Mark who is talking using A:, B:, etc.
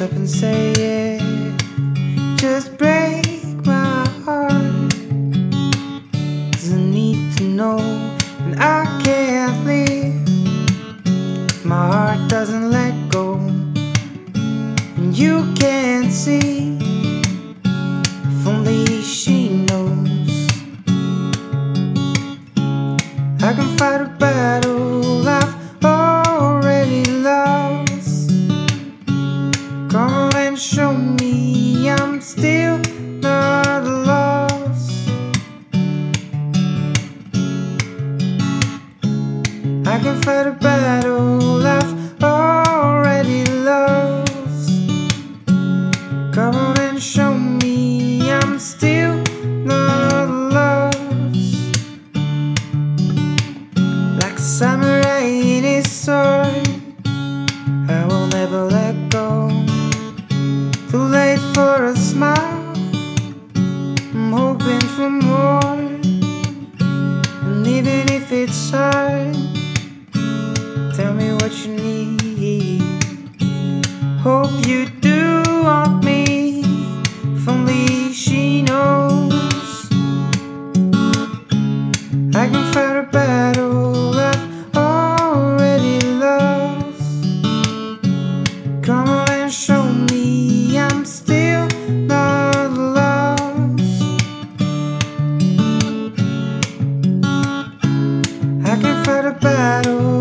A: up and say it. Just break my heart. Doesn't need to know, and I can't live if my heart doesn't let go. And you can't see. If only she knows. I can fight a battle. Show me I'm still not lost. I can fight a battle I've already lost. Come on and show me I'm still not lost. Like a samurai in his sword, Too late for a smile. I'm hoping for more. And even if it's hard, tell me what you need. Hope you do want me. If only she knows. I can fight a battle I've already lost. Come on. parou.